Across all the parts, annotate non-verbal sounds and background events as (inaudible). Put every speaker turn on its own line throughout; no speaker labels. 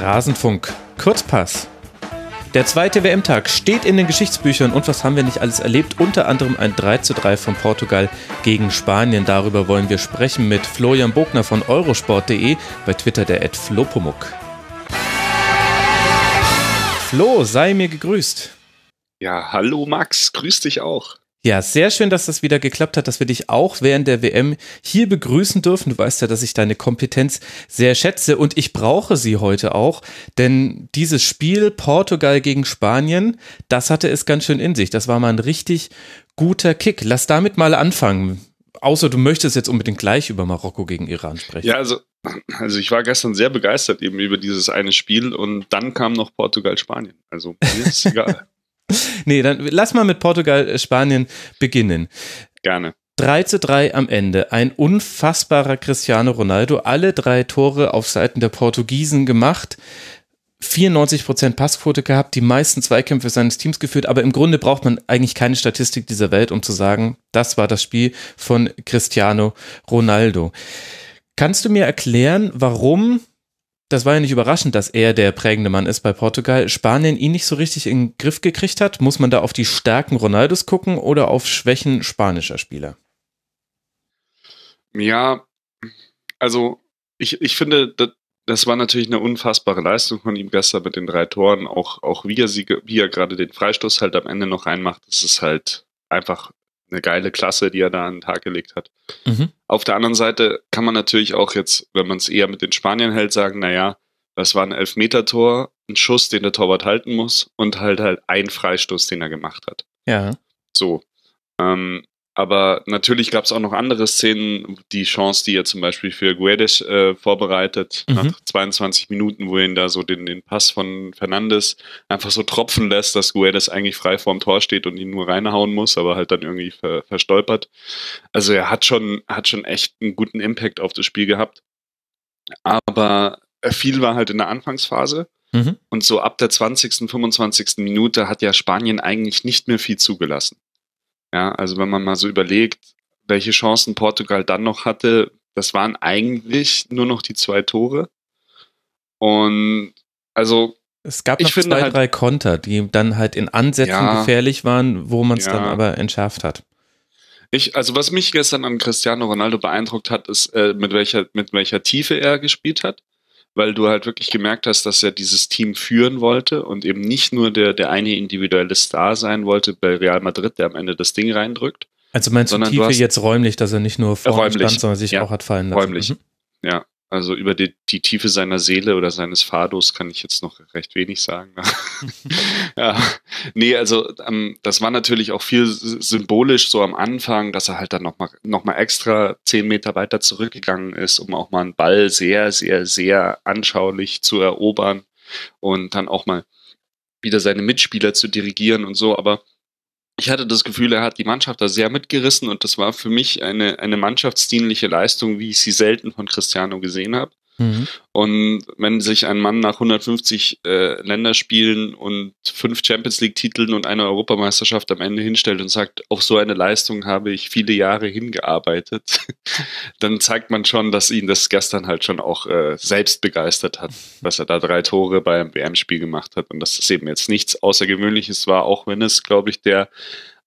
Rasenfunk Kurzpass. Der zweite WM-Tag steht in den Geschichtsbüchern und was haben wir nicht alles erlebt? Unter anderem ein 3 zu 3 von Portugal gegen Spanien. Darüber wollen wir sprechen mit Florian Bogner von eurosport.de, bei Twitter der Ed Flopomuk. Flo, sei mir gegrüßt.
Ja, hallo Max, grüß dich auch.
Ja, sehr schön, dass das wieder geklappt hat, dass wir dich auch während der WM hier begrüßen dürfen. Du weißt ja, dass ich deine Kompetenz sehr schätze und ich brauche sie heute auch, denn dieses Spiel Portugal gegen Spanien, das hatte es ganz schön in sich. Das war mal ein richtig guter Kick. Lass damit mal anfangen. Außer du möchtest jetzt unbedingt gleich über Marokko gegen Iran sprechen.
Ja, also, also ich war gestern sehr begeistert eben über dieses eine Spiel und dann kam noch Portugal-Spanien. Also mir ist egal. (laughs) (laughs)
nee, dann lass mal mit Portugal, äh, Spanien beginnen.
Gerne.
3 zu 3 am Ende. Ein unfassbarer Cristiano Ronaldo. Alle drei Tore auf Seiten der Portugiesen gemacht. 94% Passquote gehabt, die meisten Zweikämpfe seines Teams geführt, aber im Grunde braucht man eigentlich keine Statistik dieser Welt, um zu sagen, das war das Spiel von Cristiano Ronaldo. Kannst du mir erklären, warum das war ja nicht überraschend, dass er der prägende Mann ist bei Portugal. Spanien ihn nicht so richtig in den Griff gekriegt hat. Muss man da auf die Stärken Ronaldos gucken oder auf Schwächen spanischer Spieler?
Ja, also ich, ich finde, das, das war natürlich eine unfassbare Leistung von ihm gestern mit den drei Toren. Auch, auch wie er, sie, wie er gerade den Freistoß halt am Ende noch reinmacht, das ist halt einfach eine geile Klasse, die er da an den Tag gelegt hat. Mhm. Auf der anderen Seite kann man natürlich auch jetzt, wenn man es eher mit den Spaniern hält, sagen, naja, das war ein Elfmeter-Tor, ein Schuss, den der Torwart halten muss und halt halt ein Freistoß, den er gemacht hat.
Ja.
So. Ähm, aber natürlich gab es auch noch andere Szenen, die Chance, die er zum Beispiel für Guedes äh, vorbereitet, mhm. nach 22 Minuten, wo er ihn da so den, den Pass von Fernandes einfach so tropfen lässt, dass Guedes eigentlich frei vorm Tor steht und ihn nur reinhauen muss, aber halt dann irgendwie ver, verstolpert. Also er hat schon, hat schon echt einen guten Impact auf das Spiel gehabt. Aber viel war halt in der Anfangsphase. Mhm. Und so ab der 20., 25. Minute hat ja Spanien eigentlich nicht mehr viel zugelassen. Ja, also wenn man mal so überlegt, welche Chancen Portugal dann noch hatte, das waren eigentlich nur noch die zwei Tore. Und also
es gab noch zwei, halt, drei Konter, die dann halt in Ansätzen ja, gefährlich waren, wo man es ja. dann aber entschärft hat.
Ich, also was mich gestern an Cristiano Ronaldo beeindruckt hat, ist, äh, mit welcher, mit welcher Tiefe er gespielt hat weil du halt wirklich gemerkt hast, dass er dieses Team führen wollte und eben nicht nur der, der eine individuelle Star sein wollte bei Real Madrid, der am Ende das Ding reindrückt.
Also meinst du Tiefe du jetzt räumlich, dass er nicht nur vorne stand, sondern sich ja, auch hat fallen lassen?
Räumlich, mhm. ja. Also über die, die, Tiefe seiner Seele oder seines Fados kann ich jetzt noch recht wenig sagen. (laughs) ja, nee, also ähm, das war natürlich auch viel symbolisch so am Anfang, dass er halt dann nochmal noch mal extra zehn Meter weiter zurückgegangen ist, um auch mal einen Ball sehr, sehr, sehr anschaulich zu erobern und dann auch mal wieder seine Mitspieler zu dirigieren und so. Aber ich hatte das Gefühl, er hat die Mannschaft da sehr mitgerissen und das war für mich eine, eine mannschaftsdienliche Leistung, wie ich sie selten von Cristiano gesehen habe. Mhm. Und wenn sich ein Mann nach 150 äh, Länderspielen und fünf Champions League-Titeln und einer Europameisterschaft am Ende hinstellt und sagt, auf so eine Leistung habe ich viele Jahre hingearbeitet, (laughs) dann zeigt man schon, dass ihn das gestern halt schon auch äh, selbst begeistert hat, dass er da drei Tore beim WM-Spiel gemacht hat und dass das eben jetzt nichts Außergewöhnliches war, auch wenn es, glaube ich, der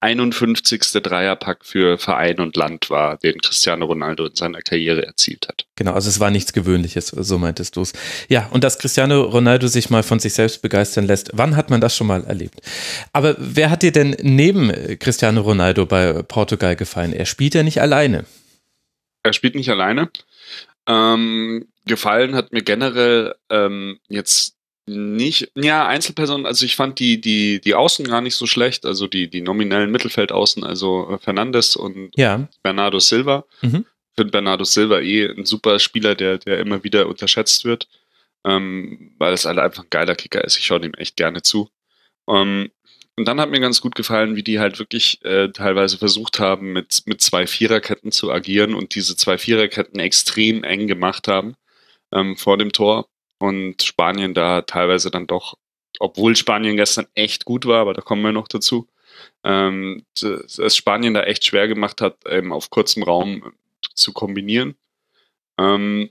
51. Dreierpack für Verein und Land war, den Cristiano Ronaldo in seiner Karriere erzielt hat.
Genau, also es war nichts Gewöhnliches, so meintest du es. Ja, und dass Cristiano Ronaldo sich mal von sich selbst begeistern lässt, wann hat man das schon mal erlebt? Aber wer hat dir denn neben Cristiano Ronaldo bei Portugal gefallen? Er spielt ja nicht alleine.
Er spielt nicht alleine. Ähm, gefallen hat mir generell ähm, jetzt nicht, ja, Einzelpersonen, also ich fand die, die, die Außen gar nicht so schlecht, also die, die nominellen Mittelfeldaußen, also äh, Fernandes und
ja.
Bernardo Silva. Mhm. Ich finde Bernardo Silva eh ein super Spieler, der, der immer wieder unterschätzt wird, ähm, weil es halt einfach ein geiler Kicker ist. Ich schaue ihm echt gerne zu. Ähm, und dann hat mir ganz gut gefallen, wie die halt wirklich äh, teilweise versucht haben, mit, mit zwei Viererketten zu agieren und diese zwei Viererketten extrem eng gemacht haben ähm, vor dem Tor und Spanien da teilweise dann doch, obwohl Spanien gestern echt gut war, aber da kommen wir noch dazu, ähm, dass Spanien da echt schwer gemacht hat, eben auf kurzem Raum zu kombinieren. Ähm,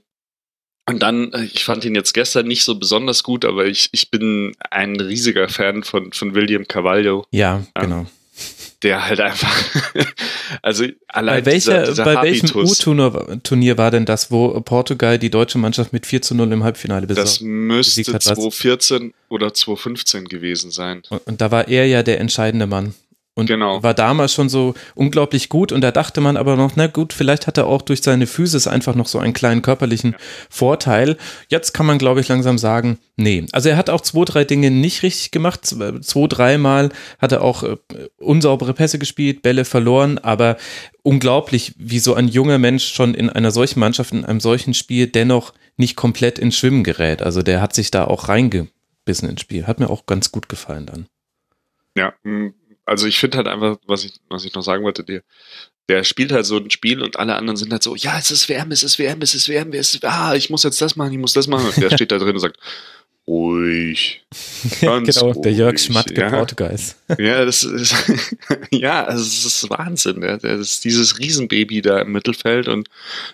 Und dann, äh, ich fand ihn jetzt gestern nicht so besonders gut, aber ich, ich bin ein riesiger Fan von, von William Carvalho.
Ja, genau.
Der halt einfach, (laughs) also allein
bei, welcher,
dieser, dieser
bei welchem U-Turnier war denn das, wo Portugal die deutsche Mannschaft mit 4 zu 0 im Halbfinale
besiegt Das müsste 2014 oder 2015 gewesen sein.
Und, und da war er ja der entscheidende Mann. Und genau. war damals schon so unglaublich gut. Und da dachte man aber noch, na gut, vielleicht hat er auch durch seine Physis einfach noch so einen kleinen körperlichen ja. Vorteil. Jetzt kann man, glaube ich, langsam sagen, nee. Also er hat auch zwei, drei Dinge nicht richtig gemacht. Zwei, dreimal hat er auch äh, unsaubere Pässe gespielt, Bälle verloren. Aber unglaublich, wie so ein junger Mensch schon in einer solchen Mannschaft, in einem solchen Spiel dennoch nicht komplett ins Schwimmen gerät. Also der hat sich da auch reingebissen ins Spiel. Hat mir auch ganz gut gefallen dann.
Ja, also ich finde halt einfach, was ich, was ich noch sagen wollte dir, der spielt halt so ein Spiel und alle anderen sind halt so, ja, es ist WM, es ist WM, es ist WM, es ist, ah, ich muss jetzt das machen, ich muss das machen. Und der (laughs) steht da drin und sagt, ruhig. (laughs)
Ganz genau, ruhig, der Jörg Schmatke
ja.
Portugals.
Ja, das ist, (laughs) ja, es ist Wahnsinn. Der, der ist dieses Riesenbaby da im Mittelfeld und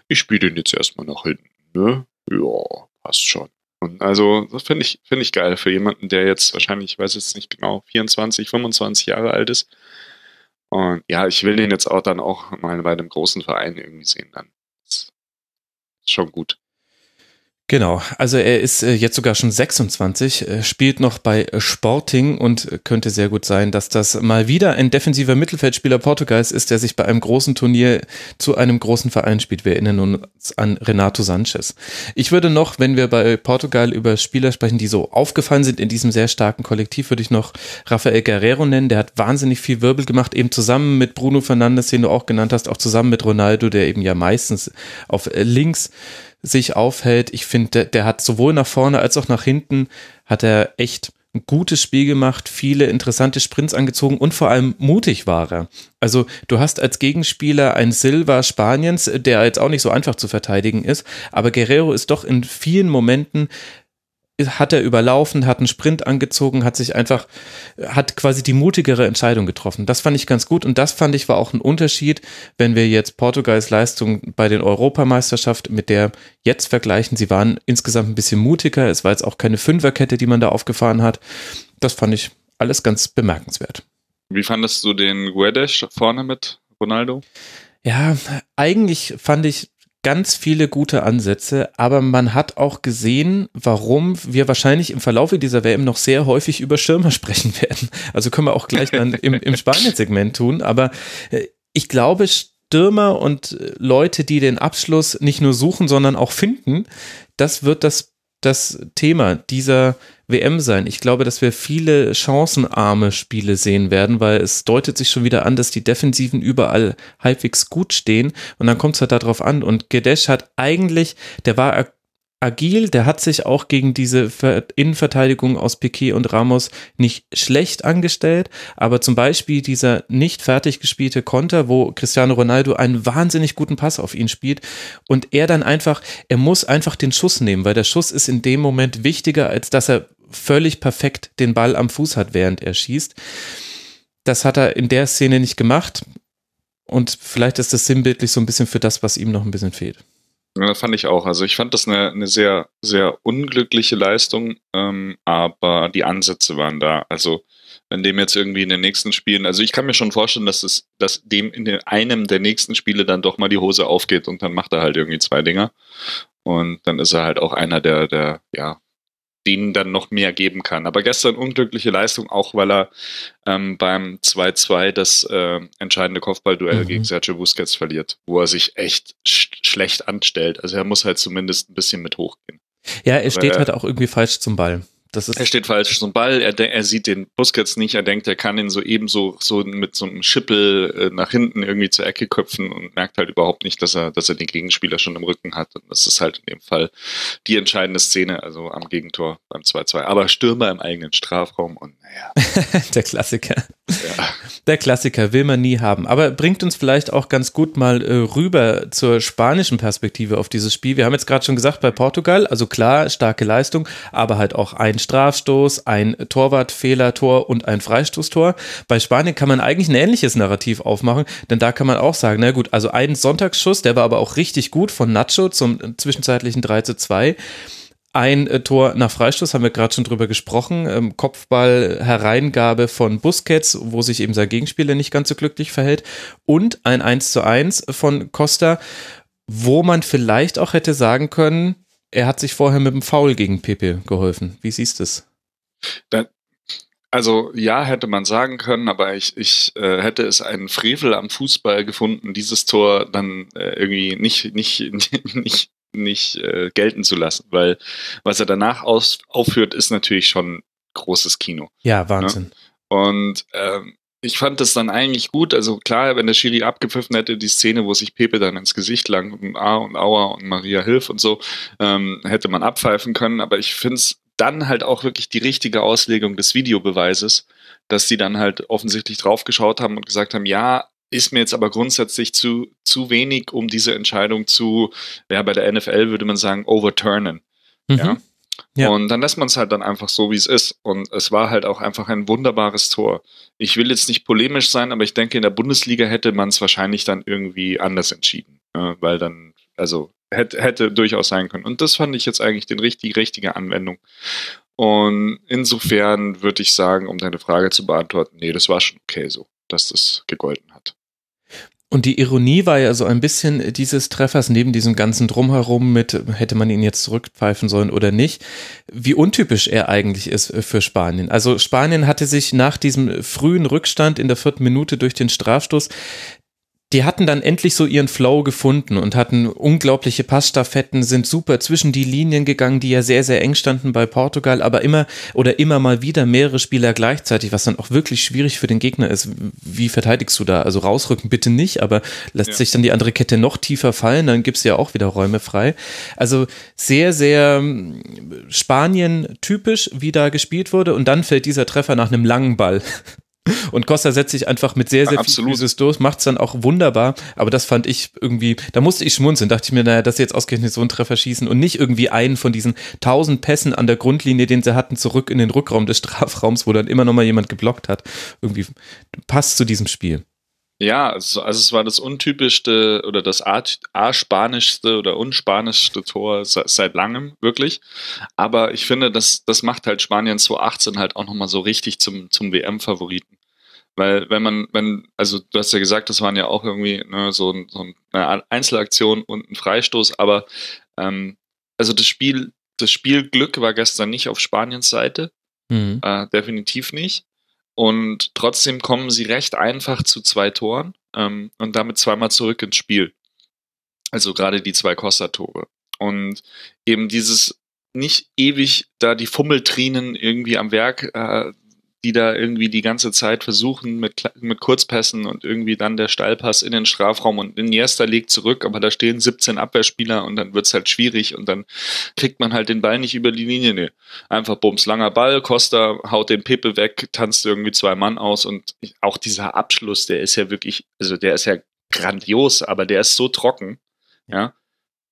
ich spiele den jetzt erstmal nach hinten, ne? Ja, passt schon. Und also, das finde ich, finde ich geil für jemanden, der jetzt wahrscheinlich, ich weiß jetzt nicht genau, 24, 25 Jahre alt ist. Und ja, ich will den jetzt auch dann auch mal bei einem großen Verein irgendwie sehen dann. Ist schon gut.
Genau, also er ist äh, jetzt sogar schon 26, äh, spielt noch bei Sporting und könnte sehr gut sein, dass das mal wieder ein defensiver Mittelfeldspieler Portugals ist, der sich bei einem großen Turnier zu einem großen Verein spielt. Wir erinnern uns an Renato Sanchez. Ich würde noch, wenn wir bei Portugal über Spieler sprechen, die so aufgefallen sind in diesem sehr starken Kollektiv, würde ich noch Rafael Guerrero nennen. Der hat wahnsinnig viel Wirbel gemacht, eben zusammen mit Bruno Fernandes, den du auch genannt hast, auch zusammen mit Ronaldo, der eben ja meistens auf links sich aufhält. Ich finde, der, der hat sowohl nach vorne als auch nach hinten hat er echt ein gutes Spiel gemacht, viele interessante Sprints angezogen und vor allem mutig war er. Also du hast als Gegenspieler ein Silva Spaniens, der jetzt auch nicht so einfach zu verteidigen ist, aber Guerrero ist doch in vielen Momenten hat er überlaufen, hat einen Sprint angezogen, hat sich einfach, hat quasi die mutigere Entscheidung getroffen. Das fand ich ganz gut und das fand ich war auch ein Unterschied, wenn wir jetzt Portugals Leistung bei den Europameisterschaft mit der jetzt vergleichen. Sie waren insgesamt ein bisschen mutiger. Es war jetzt auch keine Fünferkette, die man da aufgefahren hat. Das fand ich alles ganz bemerkenswert.
Wie fandest du den Guedes vorne mit Ronaldo?
Ja, eigentlich fand ich ganz viele gute Ansätze, aber man hat auch gesehen, warum wir wahrscheinlich im Verlaufe dieser WM noch sehr häufig über Schirmer (laughs) sprechen werden. Also können wir auch gleich dann im, im Spanien-Segment tun, aber äh, ich glaube, Stürmer und äh, Leute, die den Abschluss nicht nur suchen, sondern auch finden, das wird das, das Thema dieser WM sein. Ich glaube, dass wir viele chancenarme Spiele sehen werden, weil es deutet sich schon wieder an, dass die Defensiven überall halbwegs gut stehen und dann kommt es halt darauf an und Gedesh hat eigentlich, der war agil, der hat sich auch gegen diese Innenverteidigung aus Piquet und Ramos nicht schlecht angestellt, aber zum Beispiel dieser nicht fertig gespielte Konter, wo Cristiano Ronaldo einen wahnsinnig guten Pass auf ihn spielt und er dann einfach, er muss einfach den Schuss nehmen, weil der Schuss ist in dem Moment wichtiger, als dass er völlig perfekt den Ball am Fuß hat, während er schießt. Das hat er in der Szene nicht gemacht. Und vielleicht ist das sinnbildlich so ein bisschen für das, was ihm noch ein bisschen fehlt.
Ja, fand ich auch. Also ich fand das eine, eine sehr, sehr unglückliche Leistung, ähm, aber die Ansätze waren da. Also wenn dem jetzt irgendwie in den nächsten Spielen, also ich kann mir schon vorstellen, dass es, dass dem in einem der nächsten Spiele dann doch mal die Hose aufgeht und dann macht er halt irgendwie zwei Dinger. Und dann ist er halt auch einer der, der, ja, denen dann noch mehr geben kann. Aber gestern unglückliche Leistung, auch weil er ähm, beim 2-2 das äh, entscheidende Kopfballduell mhm. gegen Sergio Busquets verliert, wo er sich echt schlecht anstellt. Also er muss halt zumindest ein bisschen mit hochgehen.
Ja, er steht halt auch irgendwie falsch zum Ball
er steht falsch zum Ball, er, er sieht den Busquets nicht, er denkt, er kann ihn so ebenso so mit so einem Schippel äh, nach hinten irgendwie zur Ecke köpfen und merkt halt überhaupt nicht, dass er, dass er den Gegenspieler schon im Rücken hat. Und das ist halt in dem Fall die entscheidende Szene, also am Gegentor beim 2-2. Aber Stürmer im eigenen Strafraum und naja. (laughs)
Der Klassiker. Der Klassiker will man nie haben. Aber bringt uns vielleicht auch ganz gut mal äh, rüber zur spanischen Perspektive auf dieses Spiel. Wir haben jetzt gerade schon gesagt, bei Portugal, also klar, starke Leistung, aber halt auch ein Strafstoß, ein Torwartfehlertor und ein Freistoßtor. Bei Spanien kann man eigentlich ein ähnliches Narrativ aufmachen, denn da kann man auch sagen, na gut, also ein Sonntagsschuss, der war aber auch richtig gut von Nacho zum zwischenzeitlichen 3 zu 2. Ein äh, Tor nach Freistoß, haben wir gerade schon drüber gesprochen. Ähm, Kopfball, Hereingabe von Busquets, wo sich eben sein Gegenspieler nicht ganz so glücklich verhält. Und ein 1 zu 1 von Costa, wo man vielleicht auch hätte sagen können, er hat sich vorher mit dem Foul gegen Pepe geholfen. Wie siehst du es?
Also ja, hätte man sagen können, aber ich, ich äh, hätte es einen Frevel am Fußball gefunden, dieses Tor dann äh, irgendwie nicht, nicht, (laughs) nicht nicht äh, gelten zu lassen, weil was er danach aus, aufführt, ist natürlich schon großes Kino.
Ja, Wahnsinn.
Ja? Und ähm, ich fand das dann eigentlich gut. Also klar, wenn der Schiri abgepfiffen hätte, die Szene, wo sich Pepe dann ins Gesicht lang und A und Aua und Maria Hilf und so, ähm, hätte man abpfeifen können. Aber ich finde es dann halt auch wirklich die richtige Auslegung des Videobeweises, dass die dann halt offensichtlich draufgeschaut haben und gesagt haben, ja, ist mir jetzt aber grundsätzlich zu, zu wenig, um diese Entscheidung zu, ja, bei der NFL würde man sagen, overturnen. Mhm. Ja? ja. Und dann lässt man es halt dann einfach so, wie es ist. Und es war halt auch einfach ein wunderbares Tor. Ich will jetzt nicht polemisch sein, aber ich denke, in der Bundesliga hätte man es wahrscheinlich dann irgendwie anders entschieden. Ja, weil dann, also hätte, hätte durchaus sein können. Und das fand ich jetzt eigentlich die richtig, richtige Anwendung. Und insofern würde ich sagen, um deine Frage zu beantworten, nee, das war schon okay so, dass das gegolten hat.
Und die Ironie war ja so ein bisschen dieses Treffers neben diesem ganzen Drumherum mit, hätte man ihn jetzt zurückpfeifen sollen oder nicht, wie untypisch er eigentlich ist für Spanien. Also Spanien hatte sich nach diesem frühen Rückstand in der vierten Minute durch den Strafstoß die hatten dann endlich so ihren Flow gefunden und hatten unglaubliche Passstaffetten, sind super zwischen die Linien gegangen, die ja sehr, sehr eng standen bei Portugal, aber immer oder immer mal wieder mehrere Spieler gleichzeitig, was dann auch wirklich schwierig für den Gegner ist. Wie verteidigst du da? Also rausrücken bitte nicht, aber lässt ja. sich dann die andere Kette noch tiefer fallen, dann gibt's ja auch wieder Räume frei. Also sehr, sehr ähm, Spanien-typisch, wie da gespielt wurde und dann fällt dieser Treffer nach einem langen Ball und Costa setzt sich einfach mit sehr, sehr ja, viel Physis durch, macht es dann auch wunderbar. Aber das fand ich irgendwie, da musste ich schmunzeln. Dachte ich mir, naja, dass sie jetzt ausgerechnet so einen Treffer schießen und nicht irgendwie einen von diesen tausend Pässen an der Grundlinie, den sie hatten, zurück in den Rückraum des Strafraums, wo dann immer noch mal jemand geblockt hat. Irgendwie passt zu diesem Spiel.
Ja, also, also es war das untypischste oder das A-spanischste oder unspanischste Tor seit langem, wirklich. Aber ich finde, das, das macht halt Spanien 2018 halt auch nochmal so richtig zum, zum WM-Favoriten. Weil wenn man, wenn, also du hast ja gesagt, das waren ja auch irgendwie ne, so, so eine Einzelaktion und ein Freistoß, aber ähm, also das Spiel, das Spielglück war gestern nicht auf Spaniens Seite. Mhm. Äh, definitiv nicht. Und trotzdem kommen sie recht einfach zu zwei Toren ähm, und damit zweimal zurück ins Spiel. Also gerade die zwei Costa-Tore. Und eben dieses nicht ewig da die Fummeltrinen irgendwie am Werk äh, die da irgendwie die ganze Zeit versuchen mit, mit Kurzpässen und irgendwie dann der Steilpass in den Strafraum und Iniesta legt zurück, aber da stehen 17 Abwehrspieler und dann wird's halt schwierig und dann kriegt man halt den Ball nicht über die Linie. Nee. Einfach bums, langer Ball, Costa haut den Pepe weg, tanzt irgendwie zwei Mann aus und auch dieser Abschluss, der ist ja wirklich, also der ist ja grandios, aber der ist so trocken, ja.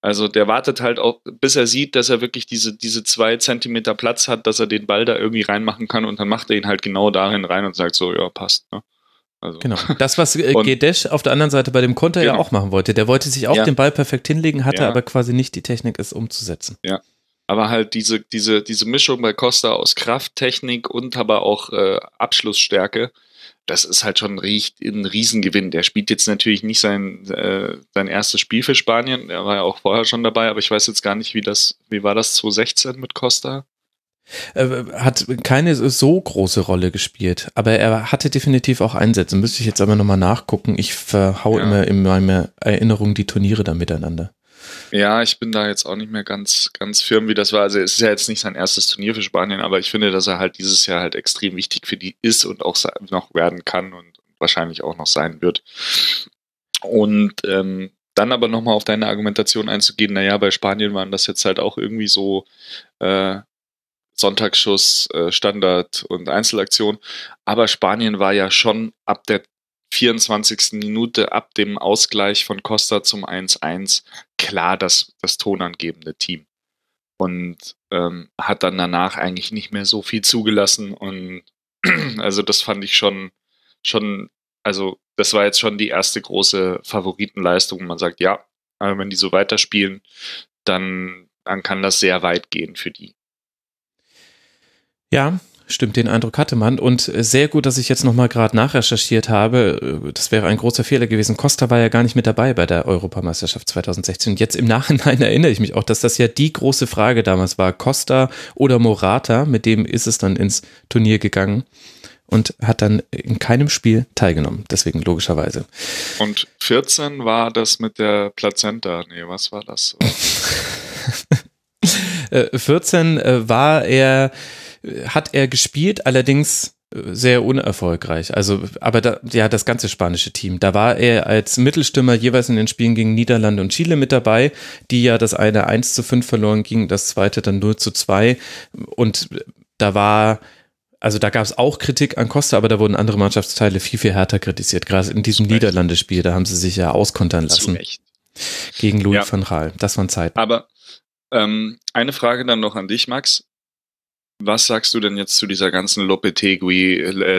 Also der wartet halt auch, bis er sieht, dass er wirklich diese, diese zwei Zentimeter Platz hat, dass er den Ball da irgendwie reinmachen kann und dann macht er ihn halt genau darin rein und sagt so, ja, passt. Ne?
Also. Genau. Das, was äh, Gedesch auf der anderen Seite bei dem Konter genau. ja auch machen wollte. Der wollte sich auch ja. den Ball perfekt hinlegen, hatte ja. aber quasi nicht die Technik, es umzusetzen.
Ja. Aber halt diese, diese, diese Mischung bei Costa aus Kraft, Technik und aber auch äh, Abschlussstärke, das ist halt schon ein Riesengewinn. Der spielt jetzt natürlich nicht sein, äh, sein erstes Spiel für Spanien. Er war ja auch vorher schon dabei, aber ich weiß jetzt gar nicht, wie das, wie war das 2016 mit Costa?
Äh, hat keine so große Rolle gespielt, aber er hatte definitiv auch Einsätze. Müsste ich jetzt aber nochmal nachgucken. Ich verhau ja. immer in meiner Erinnerung die Turniere da miteinander.
Ja, ich bin da jetzt auch nicht mehr ganz, ganz firm, wie das war. Also es ist ja jetzt nicht sein erstes Turnier für Spanien, aber ich finde, dass er halt dieses Jahr halt extrem wichtig für die ist und auch noch werden kann und wahrscheinlich auch noch sein wird. Und ähm, dann aber nochmal auf deine Argumentation einzugehen, naja, bei Spanien waren das jetzt halt auch irgendwie so, äh, Sonntagsschuss, äh, Standard und Einzelaktion. Aber Spanien war ja schon ab der 24. Minute, ab dem Ausgleich von Costa zum 1-1 klar das, das tonangebende Team. Und ähm, hat dann danach eigentlich nicht mehr so viel zugelassen. Und (clears throat) also das fand ich schon, schon, also das war jetzt schon die erste große Favoritenleistung. Man sagt, ja, wenn die so weiterspielen, dann, dann kann das sehr weit gehen für die.
Ja, stimmt, den Eindruck hatte man. Und sehr gut, dass ich jetzt nochmal gerade nachrecherchiert habe. Das wäre ein großer Fehler gewesen. Costa war ja gar nicht mit dabei bei der Europameisterschaft 2016. Und jetzt im Nachhinein (laughs) erinnere ich mich auch, dass das ja die große Frage damals war. Costa oder Morata, mit dem ist es dann ins Turnier gegangen und hat dann in keinem Spiel teilgenommen. Deswegen logischerweise.
Und 14 war das mit der Plazenta. Nee, was war das?
14 (laughs) äh, äh, war er hat er gespielt, allerdings äh, sehr unerfolgreich. Also, aber da, ja, das ganze spanische Team. Da war er als Mittelstimmer jeweils in den Spielen gegen Niederlande und Chile mit dabei, die ja das eine 1 zu 5 verloren ging, das zweite dann 0 zu 2. Und da war, also da gab es auch Kritik an Costa, aber da wurden andere Mannschaftsteile viel, viel härter kritisiert. Gerade in diesem Niederlande-Spiel, da haben sie sich ja auskontern lassen. Gegen Louis ja. van Gaal. Das waren Zeiten.
Aber ähm, eine Frage dann noch an dich, Max. Was sagst du denn jetzt zu dieser ganzen äh,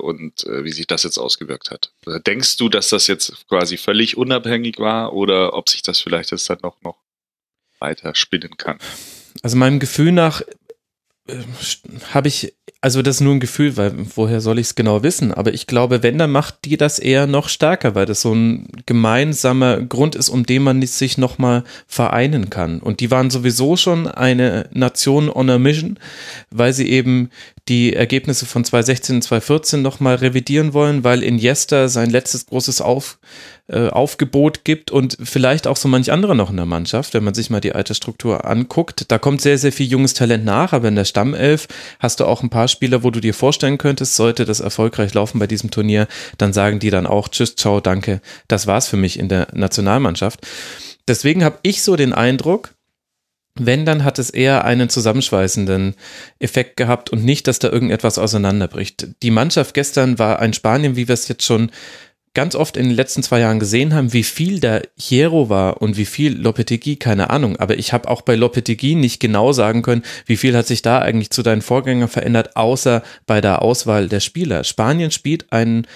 und äh, wie sich das jetzt ausgewirkt hat? Denkst du, dass das jetzt quasi völlig unabhängig war oder ob sich das vielleicht jetzt dann noch, noch weiter spinnen kann?
Also meinem Gefühl nach äh, habe ich also das ist nur ein Gefühl, weil woher soll ich es genau wissen? Aber ich glaube, wenn, dann macht die das eher noch stärker, weil das so ein gemeinsamer Grund ist, um den man sich nochmal vereinen kann. Und die waren sowieso schon eine Nation on a mission, weil sie eben die Ergebnisse von 2016 und 2014 nochmal revidieren wollen, weil Iniesta sein letztes großes Auf, äh, Aufgebot gibt und vielleicht auch so manch andere noch in der Mannschaft, wenn man sich mal die alte Struktur anguckt. Da kommt sehr, sehr viel junges Talent nach, aber in der Stammelf hast du auch ein paar Spieler, wo du dir vorstellen könntest, sollte das erfolgreich laufen bei diesem Turnier, dann sagen die dann auch Tschüss, ciao, danke. Das war's für mich in der Nationalmannschaft. Deswegen habe ich so den Eindruck, wenn, dann hat es eher einen zusammenschweißenden Effekt gehabt und nicht, dass da irgendetwas auseinanderbricht. Die Mannschaft gestern war ein Spanien, wie wir es jetzt schon ganz oft in den letzten zwei Jahren gesehen haben, wie viel da Hierro war und wie viel Lopetegui, keine Ahnung. Aber ich habe auch bei Lopetegui nicht genau sagen können, wie viel hat sich da eigentlich zu deinen Vorgängern verändert, außer bei der Auswahl der Spieler. Spanien spielt einen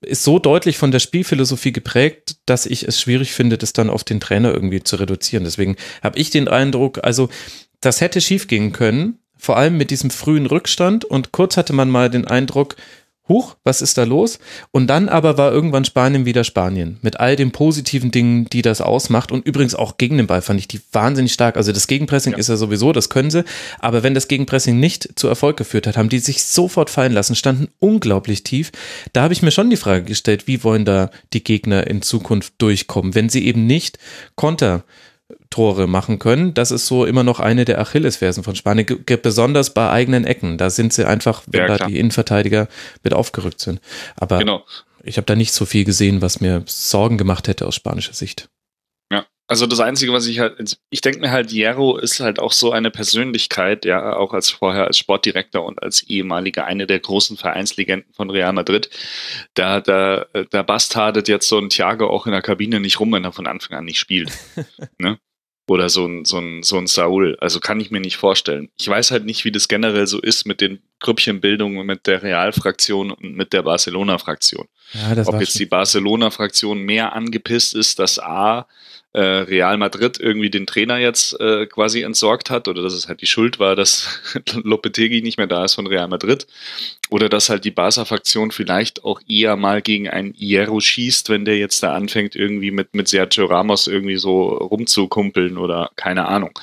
ist so deutlich von der Spielphilosophie geprägt, dass ich es schwierig finde, das dann auf den Trainer irgendwie zu reduzieren. Deswegen habe ich den Eindruck, also das hätte schiefgehen können, vor allem mit diesem frühen Rückstand und kurz hatte man mal den Eindruck, huch, was ist da los? Und dann aber war irgendwann Spanien wieder Spanien mit all den positiven Dingen, die das ausmacht. Und übrigens auch gegen den Ball fand ich die wahnsinnig stark. Also das Gegenpressing ja. ist ja sowieso, das können sie. Aber wenn das Gegenpressing nicht zu Erfolg geführt hat, haben die sich sofort fallen lassen, standen unglaublich tief. Da habe ich mir schon die Frage gestellt, wie wollen da die Gegner in Zukunft durchkommen, wenn sie eben nicht Konter Tore machen können. Das ist so immer noch eine der Achillesfersen von Spanien, besonders bei eigenen Ecken. Da sind sie einfach, wenn ja, da die Innenverteidiger mit aufgerückt sind. Aber genau. ich habe da nicht so viel gesehen, was mir Sorgen gemacht hätte aus spanischer Sicht.
Ja, also das Einzige, was ich halt, ich denke mir halt, Hierro ist halt auch so eine Persönlichkeit, ja, auch als vorher als Sportdirektor und als ehemaliger eine der großen Vereinslegenden von Real Madrid. Da, da, da bastardet jetzt so ein Thiago auch in der Kabine nicht rum, wenn er von Anfang an nicht spielt. (laughs) ne? Oder so ein, so ein, so ein Saul. Also kann ich mir nicht vorstellen. Ich weiß halt nicht, wie das generell so ist mit den Grüppchenbildungen mit der Real-Fraktion und mit der Barcelona-Fraktion. Ja, Ob jetzt die Barcelona-Fraktion mehr angepisst ist, dass A, äh, Real Madrid irgendwie den Trainer jetzt äh, quasi entsorgt hat oder dass es halt die Schuld war, dass (laughs) Lopetegui nicht mehr da ist von Real Madrid oder dass halt die Barca-Fraktion vielleicht auch eher mal gegen einen Hierro schießt, wenn der jetzt da anfängt irgendwie mit, mit Sergio Ramos irgendwie so rumzukumpeln oder keine Ahnung.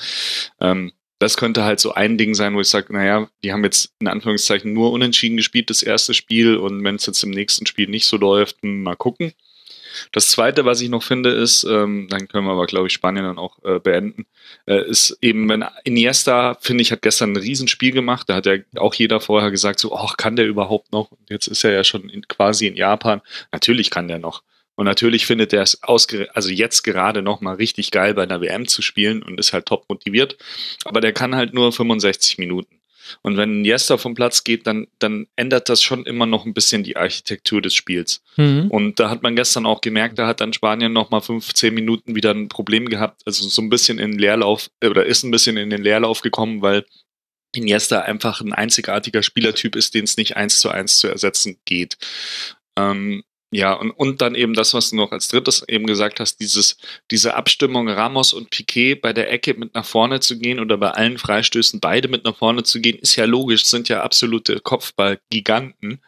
Ähm, das könnte halt so ein Ding sein, wo ich sage, naja, die haben jetzt in Anführungszeichen nur unentschieden gespielt, das erste Spiel, und wenn es jetzt im nächsten Spiel nicht so läuft, mal gucken. Das zweite, was ich noch finde, ist, ähm, dann können wir aber, glaube ich, Spanien dann auch äh, beenden, äh, ist eben, wenn Iniesta, finde ich, hat gestern ein Riesenspiel gemacht. Da hat ja auch jeder vorher gesagt, so, ach, kann der überhaupt noch? Und jetzt ist er ja schon in, quasi in Japan. Natürlich kann der noch. Und natürlich findet er es ausge also jetzt gerade nochmal richtig geil bei einer WM zu spielen und ist halt top motiviert. Aber der kann halt nur 65 Minuten. Und wenn Iniesta vom Platz geht, dann, dann ändert das schon immer noch ein bisschen die Architektur des Spiels. Mhm. Und da hat man gestern auch gemerkt, da hat dann Spanien noch mal 15 Minuten wieder ein Problem gehabt, also so ein bisschen in den Leerlauf, oder ist ein bisschen in den Leerlauf gekommen, weil Iniesta einfach ein einzigartiger Spielertyp ist, den es nicht eins zu eins zu ersetzen geht. Ähm, ja, und, und dann eben das, was du noch als drittes eben gesagt hast, dieses, diese Abstimmung Ramos und Piquet bei der Ecke mit nach vorne zu gehen oder bei allen Freistößen beide mit nach vorne zu gehen, ist ja logisch, sind ja absolute Kopfballgiganten.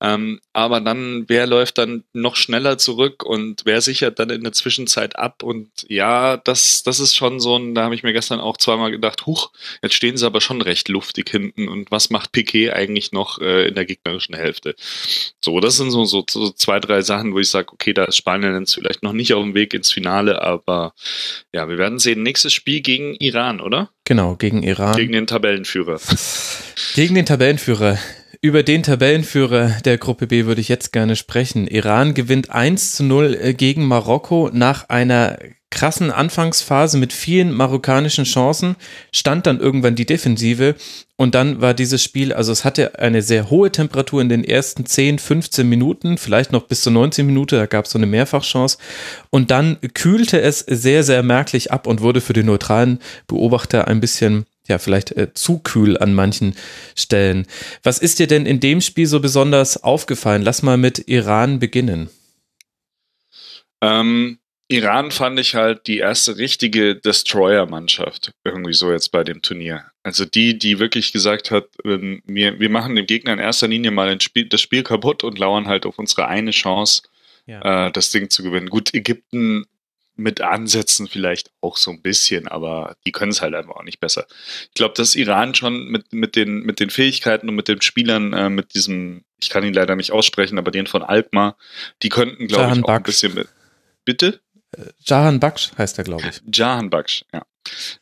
Ähm, aber dann, wer läuft dann noch schneller zurück und wer sichert dann in der Zwischenzeit ab? Und ja, das, das ist schon so ein, da habe ich mir gestern auch zweimal gedacht, huch, jetzt stehen sie aber schon recht luftig hinten. Und was macht Piquet eigentlich noch äh, in der gegnerischen Hälfte? So, das sind so, so, so zwei, drei Sachen, wo ich sage, okay, da ist Spanien jetzt vielleicht noch nicht auf dem Weg ins Finale, aber ja, wir werden sehen. Nächstes Spiel gegen Iran, oder?
Genau, gegen Iran.
Gegen den Tabellenführer.
gegen den Tabellenführer. Über den Tabellenführer der Gruppe B würde ich jetzt gerne sprechen. Iran gewinnt 1 zu 0 äh, gegen Marokko nach einer krassen Anfangsphase mit vielen marokkanischen Chancen, stand dann irgendwann die Defensive und dann war dieses Spiel, also es hatte eine sehr hohe Temperatur in den ersten 10, 15 Minuten, vielleicht noch bis zur 19 Minute, da gab es so eine Mehrfachchance und dann kühlte es sehr, sehr merklich ab und wurde für den neutralen Beobachter ein bisschen ja, vielleicht äh, zu kühl an manchen Stellen. Was ist dir denn in dem Spiel so besonders aufgefallen? Lass mal mit Iran beginnen.
Ähm, Iran fand ich halt die erste richtige Destroyer-Mannschaft irgendwie so jetzt bei dem Turnier. Also die, die wirklich gesagt hat, ähm, wir, wir machen dem Gegner in erster Linie mal Spiel, das Spiel kaputt und lauern halt auf unsere eine Chance, ja. äh, das Ding zu gewinnen. Gut, Ägypten mit Ansätzen vielleicht auch so ein bisschen, aber die können es halt einfach auch nicht besser. Ich glaube, dass Iran schon mit, mit, den, mit den Fähigkeiten und mit den Spielern, äh, mit diesem, ich kann ihn leider nicht aussprechen, aber den von Alkmaar, die könnten, glaube ich, auch ein bisschen mit. Bitte?
Jahan Baksh heißt er, glaube ich.
Jahan Baksh, ja.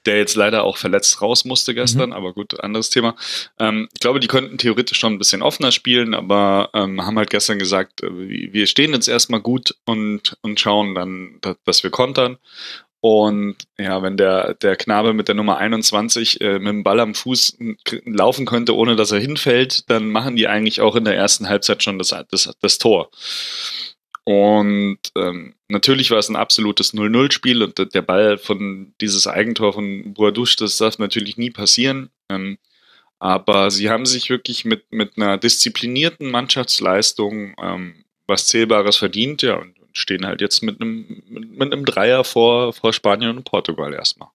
Der jetzt leider auch verletzt raus musste gestern, mhm. aber gut, anderes Thema. Ähm, ich glaube, die könnten theoretisch schon ein bisschen offener spielen, aber ähm, haben halt gestern gesagt, äh, wir stehen jetzt erstmal gut und, und schauen dann, dass wir kontern. Und ja, wenn der, der Knabe mit der Nummer 21 äh, mit dem Ball am Fuß laufen könnte, ohne dass er hinfällt, dann machen die eigentlich auch in der ersten Halbzeit schon das, das, das Tor. Und ähm, natürlich war es ein absolutes 0-0-Spiel und der Ball von dieses Eigentor von Boadouche, das darf natürlich nie passieren. Ähm, aber sie haben sich wirklich mit, mit einer disziplinierten Mannschaftsleistung ähm, was Zählbares verdient, ja, und, stehen halt jetzt mit einem, mit, mit einem Dreier vor, vor Spanien und Portugal erstmal.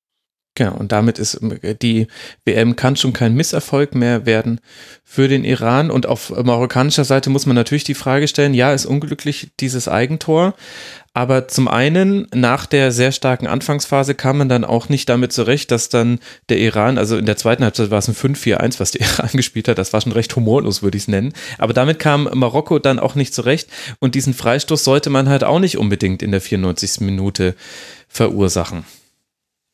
Genau, und damit ist die WM kann schon kein Misserfolg mehr werden für den Iran. Und auf marokkanischer Seite muss man natürlich die Frage stellen, ja, ist unglücklich dieses Eigentor. Aber zum einen, nach der sehr starken Anfangsphase kam man dann auch nicht damit zurecht, dass dann der Iran, also in der zweiten Halbzeit war es ein 5-4-1, was der (laughs) Iran gespielt hat. Das war schon recht humorlos, würde ich es nennen. Aber damit kam Marokko dann auch nicht zurecht. Und diesen Freistoß sollte man halt auch nicht unbedingt in der 94. Minute verursachen.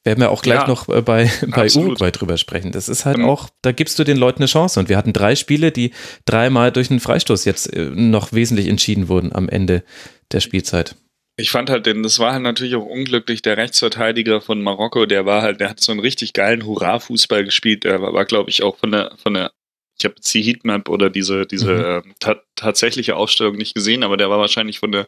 Werden wir auch gleich ja, noch äh, bei, (laughs) bei Uruguay drüber sprechen. Das ist halt mhm. auch, da gibst du den Leuten eine Chance. Und wir hatten drei Spiele, die dreimal durch einen Freistoß jetzt äh, noch wesentlich entschieden wurden am Ende der Spielzeit.
Ich fand halt, denn das war halt natürlich auch unglücklich, der Rechtsverteidiger von Marokko, der war halt, der hat so einen richtig geilen Hurra-Fußball gespielt. Der war, war glaube ich, auch von der, von der ich habe jetzt die Heatmap oder diese, diese mhm. äh, ta tatsächliche Aufstellung nicht gesehen, aber der war wahrscheinlich von der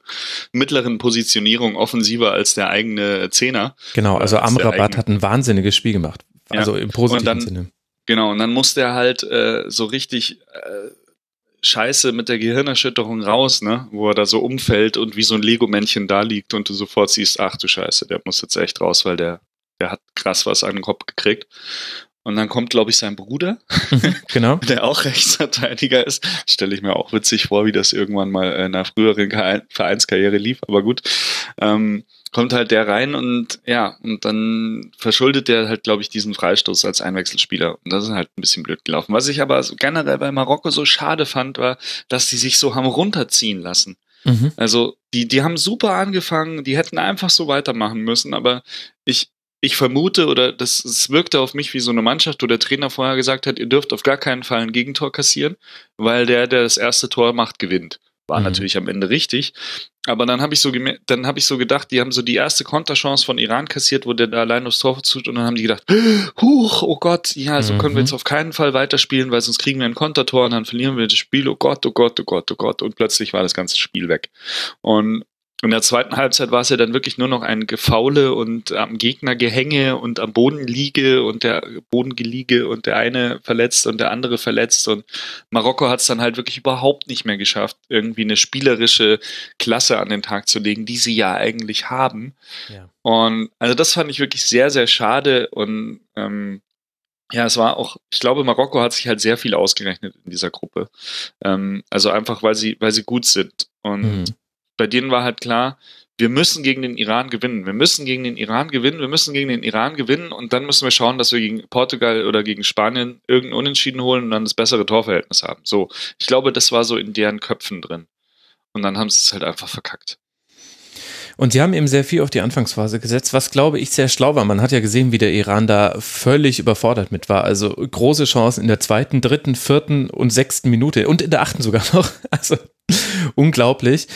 mittleren Positionierung offensiver als der eigene Zehner.
Genau, also Amrabat hat ein wahnsinniges Spiel gemacht. Also ja. im positiven dann, Sinne.
Genau, und dann musste er halt äh, so richtig äh, scheiße mit der Gehirnerschütterung raus, ne? Wo er da so umfällt und wie so ein Lego-Männchen da liegt und du sofort siehst, ach du Scheiße, der muss jetzt echt raus, weil der, der hat krass was an den Kopf gekriegt. Und dann kommt, glaube ich, sein Bruder,
mhm, genau. (laughs)
der auch Rechtsverteidiger ist. Stelle ich mir auch witzig vor, wie das irgendwann mal in einer früheren Vereinskarriere lief, aber gut. Ähm, kommt halt der rein und ja, und dann verschuldet der halt, glaube ich, diesen Freistoß als Einwechselspieler. Und das ist halt ein bisschen blöd gelaufen. Was ich aber generell bei Marokko so schade fand, war, dass die sich so haben runterziehen lassen. Mhm. Also, die, die haben super angefangen, die hätten einfach so weitermachen müssen, aber ich, ich vermute oder das, das wirkte auf mich wie so eine Mannschaft, wo der Trainer vorher gesagt hat, ihr dürft auf gar keinen Fall ein Gegentor kassieren, weil der, der das erste Tor macht, gewinnt. War mhm. natürlich am Ende richtig. Aber dann habe ich so dann habe ich so gedacht, die haben so die erste Konterchance von Iran kassiert, wo der da allein aufs Tor tut und dann haben die gedacht, huch, oh Gott, ja, so mhm. können wir jetzt auf keinen Fall weiterspielen, weil sonst kriegen wir ein Kontertor und dann verlieren wir das Spiel. Oh Gott, oh Gott, oh Gott, oh Gott und plötzlich war das ganze Spiel weg. Und in der zweiten Halbzeit war es ja dann wirklich nur noch ein Gefaule und am Gegner Gehänge und am Boden liege und der Bodengeliege und der eine verletzt und der andere verletzt und Marokko hat es dann halt wirklich überhaupt nicht mehr geschafft, irgendwie eine spielerische Klasse an den Tag zu legen, die sie ja eigentlich haben. Ja. Und also das fand ich wirklich sehr, sehr schade und ähm, ja, es war auch, ich glaube, Marokko hat sich halt sehr viel ausgerechnet in dieser Gruppe. Ähm, also einfach, weil sie, weil sie gut sind. Und mhm bei denen war halt klar, wir müssen gegen den Iran gewinnen. Wir müssen gegen den Iran gewinnen. Wir müssen gegen den Iran gewinnen und dann müssen wir schauen, dass wir gegen Portugal oder gegen Spanien irgendein Unentschieden holen und dann das bessere Torverhältnis haben. So, ich glaube, das war so in deren Köpfen drin. Und dann haben sie es halt einfach verkackt.
Und sie haben eben sehr viel auf die Anfangsphase gesetzt, was glaube ich sehr schlau war. Man hat ja gesehen, wie der Iran da völlig überfordert mit war. Also große Chancen in der zweiten, dritten, vierten und sechsten Minute und in der achten sogar noch. (laughs) Also (laughs) unglaublich.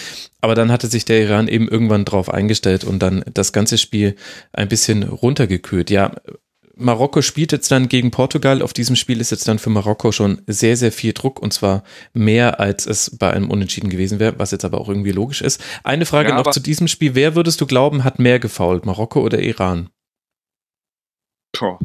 Aber dann hatte sich der Iran eben irgendwann drauf eingestellt und dann das ganze Spiel ein bisschen runtergekühlt. Ja, Marokko spielt jetzt dann gegen Portugal. Auf diesem Spiel ist jetzt dann für Marokko schon sehr, sehr viel Druck und zwar mehr, als es bei einem Unentschieden gewesen wäre, was jetzt aber auch irgendwie logisch ist. Eine Frage ja, noch zu diesem Spiel. Wer würdest du glauben, hat mehr gefault, Marokko oder Iran?
Boah,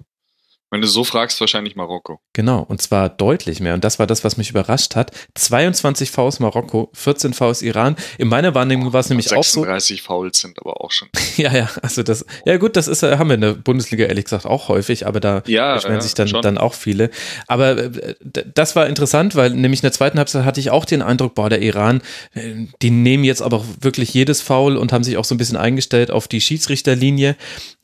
wenn du so fragst, wahrscheinlich Marokko.
Genau, und zwar deutlich mehr. Und das war das, was mich überrascht hat. 22 Fouls Marokko, 14 Fouls Iran. In meiner Wahrnehmung war es nämlich auch so.
36 Fouls sind aber auch schon. (laughs)
ja, ja, also das, ja gut, das ist, haben wir in der Bundesliga ehrlich gesagt auch häufig, aber da ja, beschweren ja, sich dann, dann auch viele. Aber äh, das war interessant, weil nämlich in der zweiten Halbzeit hatte ich auch den Eindruck, boah, der Iran, äh, die nehmen jetzt aber wirklich jedes Foul und haben sich auch so ein bisschen eingestellt auf die Schiedsrichterlinie.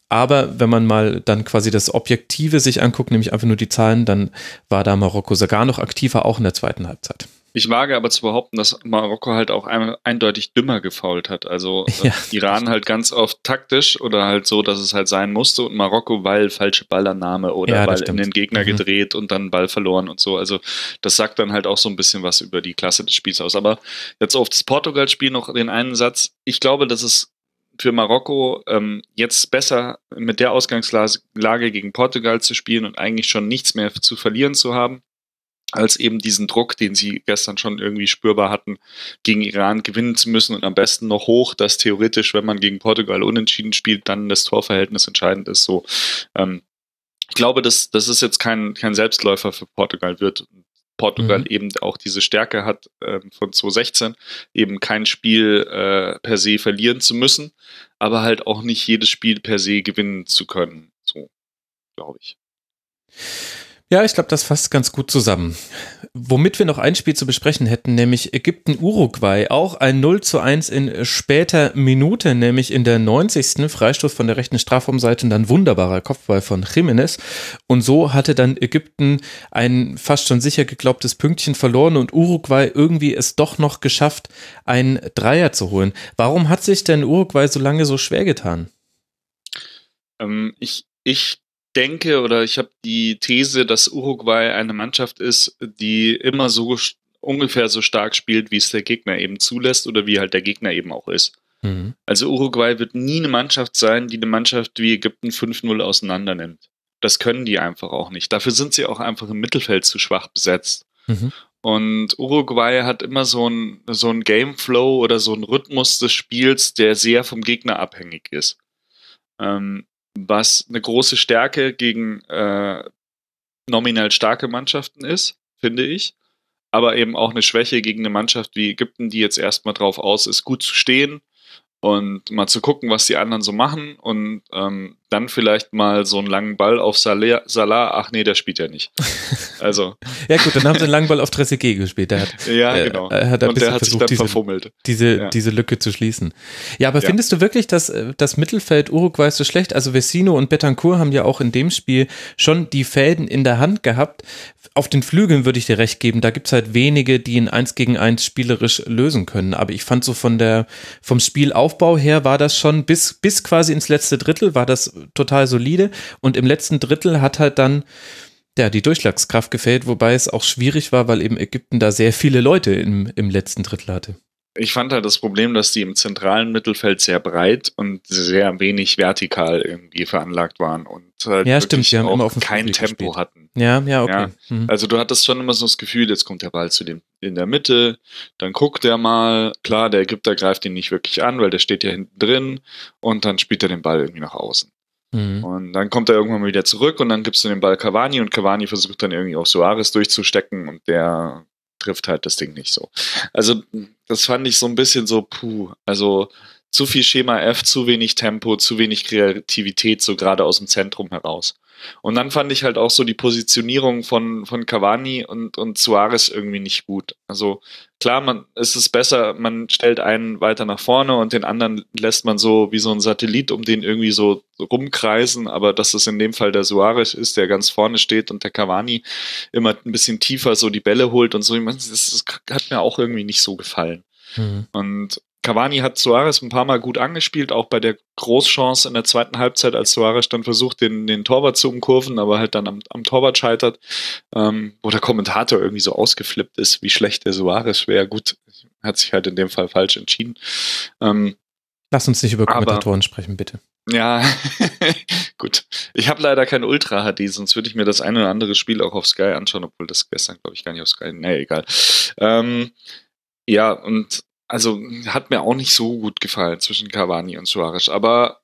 Aber wenn man mal dann quasi das Objektive sich anguckt, nämlich einfach nur die Zahlen, dann war da Marokko sogar noch aktiver, auch in der zweiten Halbzeit.
Ich wage aber zu behaupten, dass Marokko halt auch eindeutig dümmer gefault hat. Also (laughs) äh, ja. Iran halt ganz oft taktisch oder halt so, dass es halt sein musste und Marokko, weil falsche Ballannahme oder ja, weil in den Gegner mhm. gedreht und dann Ball verloren und so. Also das sagt dann halt auch so ein bisschen was über die Klasse des Spiels aus. Aber jetzt auf das Portugal-Spiel noch den einen Satz. Ich glaube, dass es für Marokko ähm, jetzt besser mit der Ausgangslage gegen Portugal zu spielen und eigentlich schon nichts mehr zu verlieren zu haben, als eben diesen Druck, den sie gestern schon irgendwie spürbar hatten, gegen Iran gewinnen zu müssen und am besten noch hoch, dass theoretisch, wenn man gegen Portugal unentschieden spielt, dann das Torverhältnis entscheidend ist. So, ähm, ich glaube, dass das ist jetzt kein, kein Selbstläufer für Portugal wird. Portugal mhm. eben auch diese Stärke hat äh, von 2016, eben kein Spiel äh, per se verlieren zu müssen, aber halt auch nicht jedes Spiel per se gewinnen zu können. So, glaube ich.
Ja, ich glaube, das fasst ganz gut zusammen. Womit wir noch ein Spiel zu besprechen hätten, nämlich Ägypten-Uruguay. Auch ein 0 zu 1 in später Minute, nämlich in der 90. Freistoß von der rechten Strafraumseite und dann wunderbarer Kopfball von Jiménez. Und so hatte dann Ägypten ein fast schon sicher geglaubtes Pünktchen verloren und Uruguay irgendwie es doch noch geschafft, einen Dreier zu holen. Warum hat sich denn Uruguay so lange so schwer getan?
Ähm, ich, ich denke oder ich habe die These, dass Uruguay eine Mannschaft ist, die immer so ungefähr so stark spielt, wie es der Gegner eben zulässt oder wie halt der Gegner eben auch ist. Mhm. Also Uruguay wird nie eine Mannschaft sein, die eine Mannschaft wie Ägypten 5-0 auseinander nimmt. Das können die einfach auch nicht. Dafür sind sie auch einfach im Mittelfeld zu schwach besetzt. Mhm. Und Uruguay hat immer so ein, so ein Gameflow oder so ein Rhythmus des Spiels, der sehr vom Gegner abhängig ist. Ähm, was eine große Stärke gegen äh, nominell starke Mannschaften ist, finde ich. Aber eben auch eine Schwäche gegen eine Mannschaft wie Ägypten, die jetzt erstmal drauf aus ist, gut zu stehen und mal zu gucken, was die anderen so machen und ähm, dann vielleicht mal so einen langen Ball auf Salah, Salah. ach nee, der spielt ja nicht. (laughs) Also.
ja gut, dann haben sie einen langen Ball auf Trezeguet gespielt. Der hat, (laughs)
ja, genau.
Er hat und der hat versucht, sich dann
verfummelt.
Diese, ja. diese Lücke zu schließen. Ja, aber ja. findest du wirklich, dass das Mittelfeld Uruguay so schlecht? Also Vecino und Betancourt haben ja auch in dem Spiel schon die Fäden in der Hand gehabt. Auf den Flügeln würde ich dir recht geben, da gibt es halt wenige, die ein Eins gegen eins spielerisch lösen können. Aber ich fand so von der, vom Spielaufbau her war das schon bis, bis quasi ins letzte Drittel war das total solide und im letzten Drittel hat halt dann ja, die Durchschlagskraft gefällt, wobei es auch schwierig war, weil eben Ägypten da sehr viele Leute im, im letzten Drittel hatte.
ich fand halt das Problem, dass die im zentralen Mittelfeld sehr breit und sehr wenig vertikal irgendwie veranlagt waren und halt
ja, stimmt,
die
haben immer auf
kein Tempo
gespielt.
hatten.
Ja, ja, okay. Ja.
Mhm. Also du hattest schon immer so das Gefühl, jetzt kommt der Ball zu dem in der Mitte, dann guckt er mal, klar, der Ägypter greift ihn nicht wirklich an, weil der steht ja hinten drin und dann spielt er den Ball irgendwie nach außen. Mhm. Und dann kommt er irgendwann mal wieder zurück und dann gibst du den Ball Cavani und Cavani versucht dann irgendwie auch Suarez durchzustecken und der trifft halt das Ding nicht so. Also das fand ich so ein bisschen so, puh, also zu viel Schema F, zu wenig Tempo, zu wenig Kreativität, so gerade aus dem Zentrum heraus. Und dann fand ich halt auch so die Positionierung von, von Cavani und, und Suarez irgendwie nicht gut. Also klar, man ist es besser, man stellt einen weiter nach vorne und den anderen lässt man so wie so ein Satellit um den irgendwie so rumkreisen, aber dass es in dem Fall der Suarez ist, der ganz vorne steht und der Cavani immer ein bisschen tiefer so die Bälle holt und so, das, hat mir auch irgendwie nicht so gefallen. Mhm. Und Cavani hat Suarez ein paar Mal gut angespielt, auch bei der Großchance in der zweiten Halbzeit, als Suarez dann versucht, den, den Torwart zu umkurven, aber halt dann am, am Torwart scheitert, ähm, wo der Kommentator irgendwie so ausgeflippt ist, wie schlecht der Suarez wäre. Gut, hat sich halt in dem Fall falsch entschieden. Ähm,
Lass uns nicht über Kommentatoren aber, sprechen, bitte.
Ja, (laughs) gut. Ich habe leider kein Ultra HD, sonst würde ich mir das eine oder andere Spiel auch auf Sky anschauen, obwohl das gestern, glaube ich, gar nicht auf Sky. Nee, egal. Ähm, ja, und also hat mir auch nicht so gut gefallen zwischen Cavani und Suarez. Aber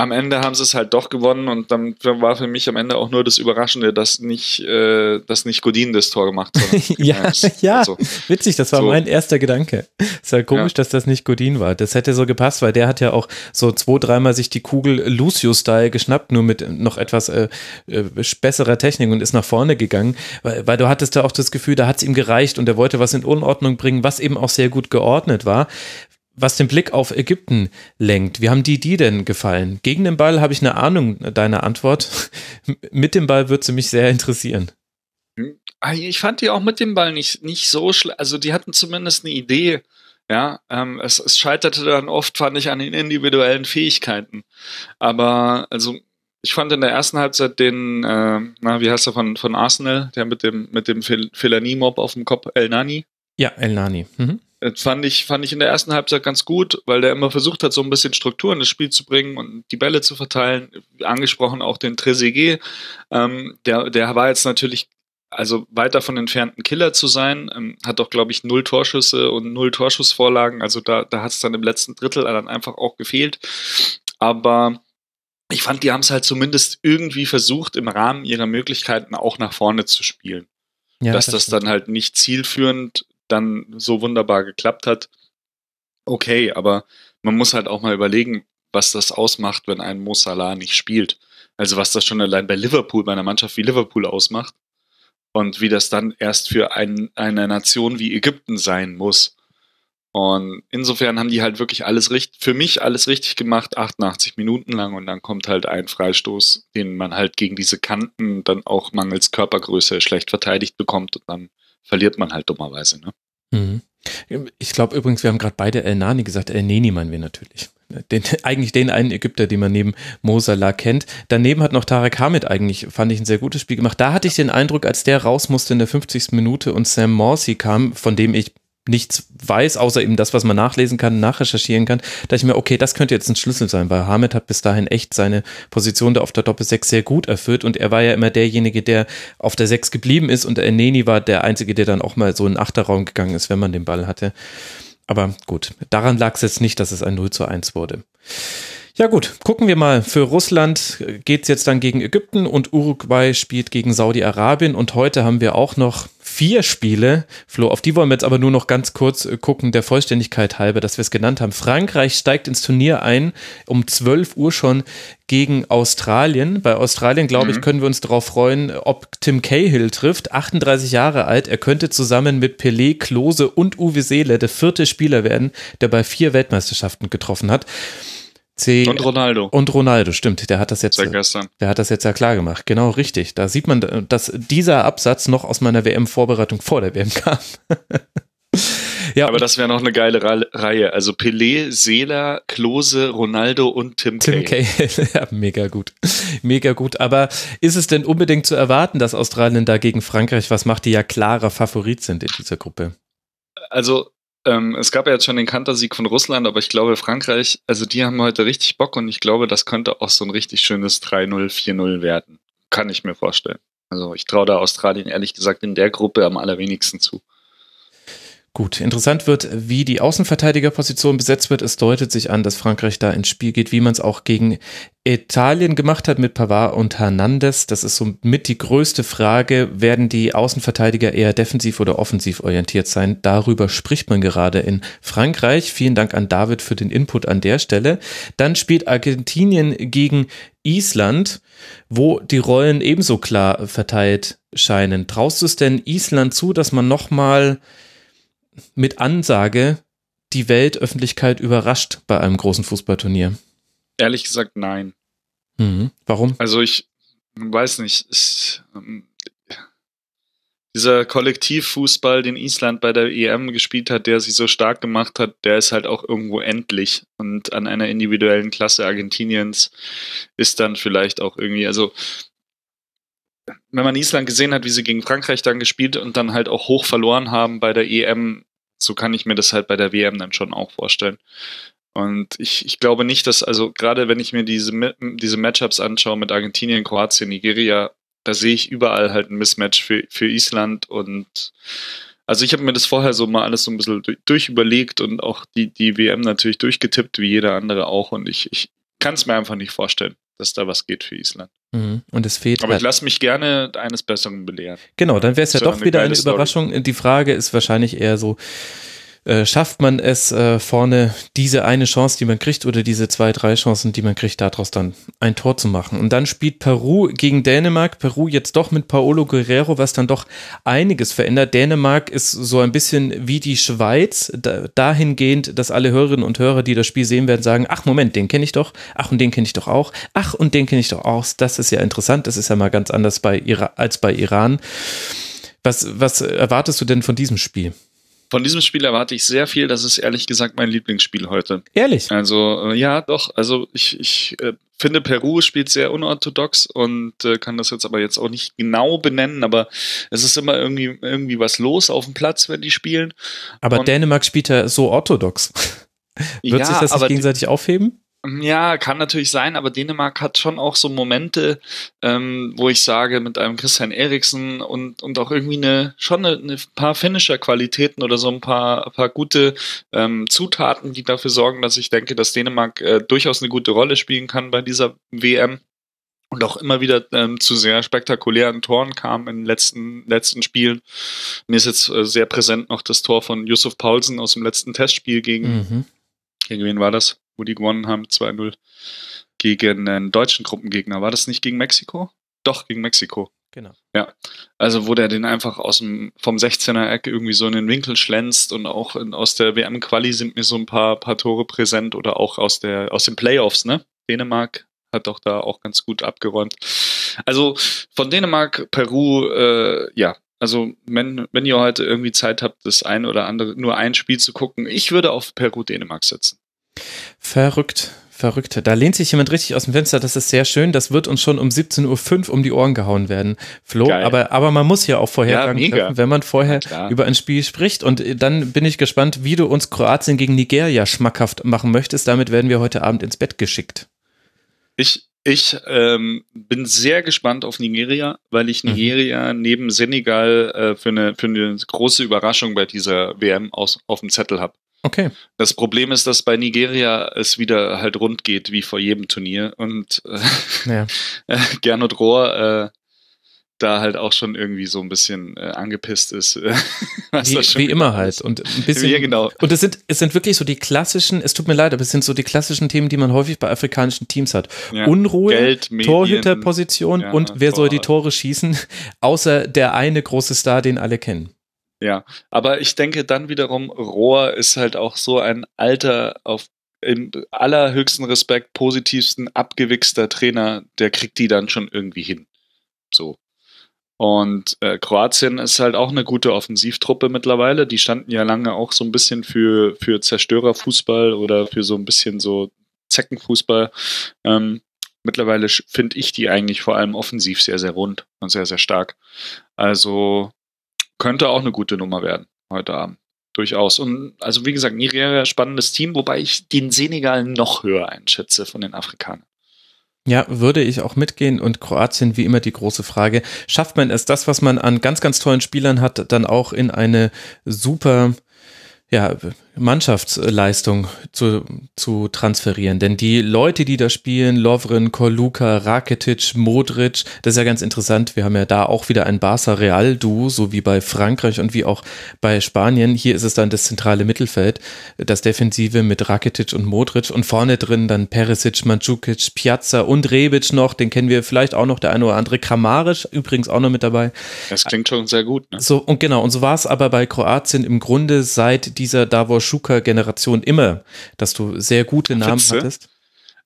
am Ende haben sie es halt doch gewonnen und dann war für mich am Ende auch nur das Überraschende, dass nicht, äh, dass nicht Godin das Tor gemacht hat. (laughs)
ja, ja, also, witzig, das war so. mein erster Gedanke. Ist halt komisch, ja. dass das nicht Godin war. Das hätte so gepasst, weil der hat ja auch so zwei, dreimal sich die Kugel Lucio-Style geschnappt, nur mit noch etwas äh, äh, besserer Technik und ist nach vorne gegangen, weil, weil du hattest da auch das Gefühl, da hat es ihm gereicht und er wollte was in Unordnung bringen, was eben auch sehr gut geordnet war was den Blick auf Ägypten lenkt. Wie haben die die denn gefallen? Gegen den Ball habe ich eine Ahnung deiner Antwort. (laughs) mit dem Ball würde sie mich sehr interessieren.
Ah, ich fand die auch mit dem Ball nicht, nicht so schlecht. Also die hatten zumindest eine Idee. Ja, ähm, es, es scheiterte dann oft, fand ich, an den individuellen Fähigkeiten. Aber also ich fand in der ersten Halbzeit den, äh, na, wie heißt er von, von Arsenal, der mit dem, mit dem Fellaini-Mob auf dem Kopf, El Nani?
Ja, El Nani. Mhm.
Das fand ich, fand ich in der ersten Halbzeit ganz gut, weil der immer versucht hat, so ein bisschen Struktur in das Spiel zu bringen und die Bälle zu verteilen. Angesprochen auch den Trezeguet. Ähm, der, der war jetzt natürlich also weit davon entfernt, ein Killer zu sein. Ähm, hat doch, glaube ich, null Torschüsse und null Torschussvorlagen. Also da, da hat es dann im letzten Drittel dann einfach auch gefehlt. Aber ich fand, die haben es halt zumindest irgendwie versucht, im Rahmen ihrer Möglichkeiten auch nach vorne zu spielen. Ja, Dass das, das dann halt nicht zielführend dann so wunderbar geklappt hat, okay, aber man muss halt auch mal überlegen, was das ausmacht, wenn ein Mo Salah nicht spielt. Also was das schon allein bei Liverpool, bei einer Mannschaft wie Liverpool ausmacht und wie das dann erst für ein, eine Nation wie Ägypten sein muss. Und insofern haben die halt wirklich alles richtig, für mich alles richtig gemacht, 88 Minuten lang und dann kommt halt ein Freistoß, den man halt gegen diese Kanten dann auch mangels Körpergröße schlecht verteidigt bekommt und dann verliert man halt dummerweise. Ne? Mhm.
Ich glaube übrigens, wir haben gerade beide El Nani gesagt. El Neni meinen wir natürlich. Den, eigentlich den einen Ägypter, den man neben Mo Salah kennt. Daneben hat noch Tarek Hamid eigentlich, fand ich, ein sehr gutes Spiel gemacht. Da hatte ich den Eindruck, als der raus musste in der 50. Minute und Sam Morsey kam, von dem ich nichts weiß, außer eben das, was man nachlesen kann, nachrecherchieren kann, da ich mir, okay, das könnte jetzt ein Schlüssel sein, weil Hamid hat bis dahin echt seine Position da auf der Doppel 6 sehr gut erfüllt und er war ja immer derjenige, der auf der 6 geblieben ist und Neni war der Einzige, der dann auch mal so in den Achterraum gegangen ist, wenn man den Ball hatte. Aber gut, daran lag es jetzt nicht, dass es ein 0 zu 1 wurde. Ja gut, gucken wir mal. Für Russland geht es jetzt dann gegen Ägypten und Uruguay spielt gegen Saudi-Arabien und heute haben wir auch noch vier Spiele. Flo, auf die wollen wir jetzt aber nur noch ganz kurz äh, gucken, der Vollständigkeit halber, dass wir es genannt haben. Frankreich steigt ins Turnier ein, um 12 Uhr schon gegen Australien. Bei Australien, glaube mhm. ich, können wir uns darauf freuen, ob Tim Cahill trifft. 38 Jahre alt. Er könnte zusammen mit Pelé, Klose und Uwe Seele der vierte Spieler werden, der bei vier Weltmeisterschaften getroffen hat.
C und Ronaldo.
Und Ronaldo, stimmt. Der hat das jetzt, Seit gestern. der hat das jetzt ja klar gemacht. Genau, richtig. Da sieht man, dass dieser Absatz noch aus meiner WM-Vorbereitung vor der WM kam. (laughs)
ja, aber das wäre noch eine geile Reihe. Also Pelé, Seela, Klose, Ronaldo und Tim, Tim Cahill. (laughs)
ja, mega gut. Mega gut. Aber ist es denn unbedingt zu erwarten, dass Australien da gegen Frankreich was macht, die ja klarer Favorit sind in dieser Gruppe?
Also ähm, es gab ja jetzt schon den Kantersieg von Russland, aber ich glaube, Frankreich, also die haben heute richtig Bock und ich glaube, das könnte auch so ein richtig schönes 3-0, 4-0 werden. Kann ich mir vorstellen. Also ich traue da Australien ehrlich gesagt in der Gruppe am allerwenigsten zu.
Gut, interessant wird, wie die Außenverteidigerposition besetzt wird. Es deutet sich an, dass Frankreich da ins Spiel geht, wie man es auch gegen Italien gemacht hat mit Pavard und Hernandez. Das ist somit die größte Frage. Werden die Außenverteidiger eher defensiv oder offensiv orientiert sein? Darüber spricht man gerade in Frankreich. Vielen Dank an David für den Input an der Stelle. Dann spielt Argentinien gegen Island, wo die Rollen ebenso klar verteilt scheinen. Traust du es denn Island zu, dass man nochmal mit Ansage die Weltöffentlichkeit überrascht bei einem großen Fußballturnier?
Ehrlich gesagt, nein.
Mhm. Warum?
Also ich weiß nicht. Ich, ähm, dieser Kollektivfußball, den Island bei der EM gespielt hat, der sich so stark gemacht hat, der ist halt auch irgendwo endlich. Und an einer individuellen Klasse Argentiniens ist dann vielleicht auch irgendwie, also wenn man Island gesehen hat, wie sie gegen Frankreich dann gespielt und dann halt auch hoch verloren haben bei der EM, so kann ich mir das halt bei der WM dann schon auch vorstellen. Und ich, ich glaube nicht, dass, also gerade wenn ich mir diese, diese Matchups anschaue mit Argentinien, Kroatien, Nigeria, da sehe ich überall halt ein Mismatch für, für Island und also ich habe mir das vorher so mal alles so ein bisschen durchüberlegt und auch die, die WM natürlich durchgetippt, wie jeder andere auch. Und ich, ich kann es mir einfach nicht vorstellen, dass da was geht für Island.
Mhm. Und es fehlt.
Aber halt. ich lasse mich gerne eines Besseren belehren.
Genau, dann wäre es ja doch wieder eine Überraschung. Story. Die Frage ist wahrscheinlich eher so, äh, schafft man es äh, vorne, diese eine Chance, die man kriegt, oder diese zwei, drei Chancen, die man kriegt, daraus dann ein Tor zu machen. Und dann spielt Peru gegen Dänemark. Peru jetzt doch mit Paolo Guerrero, was dann doch einiges verändert. Dänemark ist so ein bisschen wie die Schweiz, da, dahingehend, dass alle Hörerinnen und Hörer, die das Spiel sehen werden, sagen, ach Moment, den kenne ich doch, ach und den kenne ich doch auch, ach und den kenne ich doch auch. Das ist ja interessant, das ist ja mal ganz anders bei als bei Iran. Was, was erwartest du denn von diesem Spiel?
Von diesem Spiel erwarte ich sehr viel. Das ist ehrlich gesagt mein Lieblingsspiel heute.
Ehrlich?
Also, äh, ja, doch. Also, ich, ich äh, finde, Peru spielt sehr unorthodox und äh, kann das jetzt aber jetzt auch nicht genau benennen, aber es ist immer irgendwie, irgendwie was los auf dem Platz, wenn die spielen.
Aber und, Dänemark spielt ja so orthodox. (laughs) Wird ja, sich das nicht gegenseitig aufheben?
Ja, kann natürlich sein, aber Dänemark hat schon auch so Momente, ähm, wo ich sage, mit einem Christian Eriksen und, und auch irgendwie eine, schon eine, eine paar Finisher-Qualitäten oder so ein paar, paar gute ähm, Zutaten, die dafür sorgen, dass ich denke, dass Dänemark äh, durchaus eine gute Rolle spielen kann bei dieser WM und auch immer wieder ähm, zu sehr spektakulären Toren kam in den letzten, letzten Spielen. Mir ist jetzt äh, sehr präsent noch das Tor von Yusuf Paulsen aus dem letzten Testspiel gegen, mhm. gegen wen war das? Wo die gewonnen haben, 2-0 gegen einen deutschen Gruppengegner. War das nicht gegen Mexiko? Doch, gegen Mexiko.
Genau.
Ja, also wo der den einfach aus dem, vom 16er Eck irgendwie so in den Winkel schlänzt und auch in, aus der WM-Quali sind mir so ein paar, paar Tore präsent oder auch aus, der, aus den Playoffs, ne? Dänemark hat doch da auch ganz gut abgeräumt. Also von Dänemark, Peru, äh, ja, also wenn, wenn ihr heute irgendwie Zeit habt, das ein oder andere, nur ein Spiel zu gucken, ich würde auf Peru-Dänemark setzen.
Verrückt, verrückt. Da lehnt sich jemand richtig aus dem Fenster. Das ist sehr schön. Das wird uns schon um 17.05 Uhr um die Ohren gehauen werden, Flo. Aber, aber man muss ja auch Vorhersagen ja, treffen, wenn man vorher über ein Spiel spricht. Und dann bin ich gespannt, wie du uns Kroatien gegen Nigeria schmackhaft machen möchtest. Damit werden wir heute Abend ins Bett geschickt.
Ich, ich ähm, bin sehr gespannt auf Nigeria, weil ich mhm. Nigeria mhm. neben Senegal äh, für, eine, für eine große Überraschung bei dieser WM aus, auf dem Zettel habe.
Okay.
Das Problem ist, dass bei Nigeria es wieder halt rund geht, wie vor jedem Turnier. Und äh, ja. (laughs) Gernot Rohr äh, da halt auch schon irgendwie so ein bisschen äh, angepisst ist. (laughs)
wie, wie immer halt. Und ein bisschen. Ja,
genau.
Und es sind, es sind wirklich so die klassischen, es tut mir leid, aber es sind so die klassischen Themen, die man häufig bei afrikanischen Teams hat. Ja. Unruhe, Geld, Torhüterposition ja, und wer Tor. soll die Tore schießen, (laughs) außer der eine große Star, den alle kennen.
Ja, aber ich denke dann wiederum, Rohr ist halt auch so ein alter, auf im allerhöchsten Respekt, positivsten, abgewichster Trainer, der kriegt die dann schon irgendwie hin. So. Und äh, Kroatien ist halt auch eine gute Offensivtruppe mittlerweile. Die standen ja lange auch so ein bisschen für, für Zerstörerfußball oder für so ein bisschen so Zeckenfußball. Ähm, mittlerweile finde ich die eigentlich vor allem offensiv sehr, sehr rund und sehr, sehr stark. Also könnte auch eine gute Nummer werden heute Abend. durchaus. Und also wie gesagt, Nigeria spannendes Team, wobei ich den Senegal noch höher einschätze von den Afrikanern.
Ja, würde ich auch mitgehen und Kroatien wie immer die große Frage, schafft man es das, was man an ganz, ganz tollen Spielern hat, dann auch in eine super ja, Mannschaftsleistung zu, zu transferieren. Denn die Leute, die da spielen, Lovren, Korluka, Rakitic, Modric, das ist ja ganz interessant. Wir haben ja da auch wieder ein Barca-Real-Duo, so wie bei Frankreich und wie auch bei Spanien. Hier ist es dann das zentrale Mittelfeld, das Defensive mit Rakitic und Modric und vorne drin dann Perisic, Mandzukic, Piazza und Rebic noch. Den kennen wir vielleicht auch noch, der eine oder andere. Kramaric übrigens auch noch mit dabei.
Das klingt schon sehr gut. Ne?
So, und genau, und so war es aber bei Kroatien im Grunde seit dieser Davos Schuka-Generation immer, dass du sehr gute Namen Findste? hattest.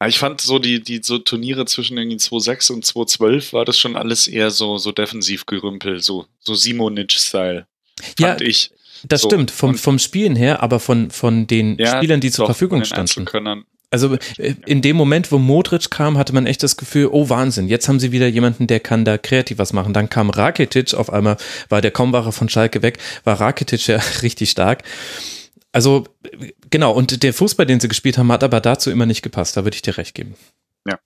Ich fand so die, die so Turniere zwischen irgendwie 2.6 und 2.12 war das schon alles eher so, so Defensivgerümpel, so, so Simonic-Style.
Ja, ich. Das so. stimmt, vom, vom Spielen her, aber von, von den ja, Spielern, die zur doch, Verfügung standen. Also äh, in dem Moment, wo Modric kam, hatte man echt das Gefühl, oh Wahnsinn, jetzt haben sie wieder jemanden, der kann da kreativ was machen. Dann kam Rakitic, auf einmal war der Kaumwache von Schalke weg, war Rakitic (laughs) ja richtig stark. Also genau, und der Fußball, den sie gespielt haben, hat aber dazu immer nicht gepasst, da würde ich dir recht geben.
Ja.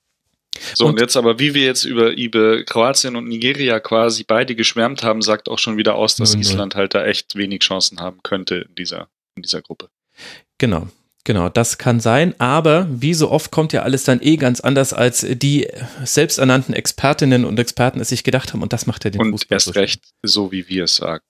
So, und, und, jetzt aber, wie wir jetzt über, über Kroatien und Nigeria quasi beide geschwärmt haben, sagt auch schon wieder aus, dass Island halt da echt wenig Chancen haben könnte in dieser, in dieser Gruppe.
Genau. Genau, das kann sein, aber wie so oft kommt ja alles dann eh ganz anders, als die selbsternannten Expertinnen und Experten es sich gedacht haben und das macht ja den
und Fußball. Und erst so recht, so wie wir es sagen.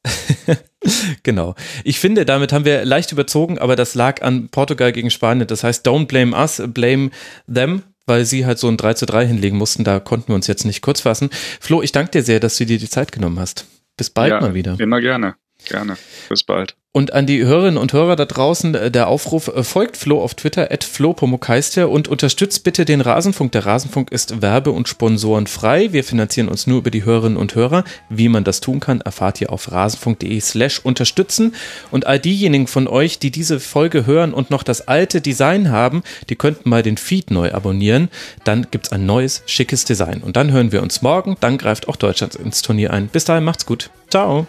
(laughs)
genau. Ich finde, damit haben wir leicht überzogen, aber das lag an Portugal gegen Spanien. Das heißt, don't blame us, blame them weil sie halt so ein 3 zu 3 hinlegen mussten. Da konnten wir uns jetzt nicht kurz fassen. Flo, ich danke dir sehr, dass du dir die Zeit genommen hast. Bis bald ja, mal wieder.
Immer gerne. Gerne. Bis bald.
Und an die Hörerinnen und Hörer da draußen, äh, der Aufruf, äh, folgt Flo auf Twitter, at flo.pomokeister und unterstützt bitte den Rasenfunk. Der Rasenfunk ist werbe- und sponsorenfrei. Wir finanzieren uns nur über die Hörerinnen und Hörer. Wie man das tun kann, erfahrt ihr auf rasenfunk.de slash unterstützen. Und all diejenigen von euch, die diese Folge hören und noch das alte Design haben, die könnten mal den Feed neu abonnieren. Dann gibt's ein neues, schickes Design. Und dann hören wir uns morgen. Dann greift auch Deutschland ins Turnier ein. Bis dahin, macht's gut. Ciao.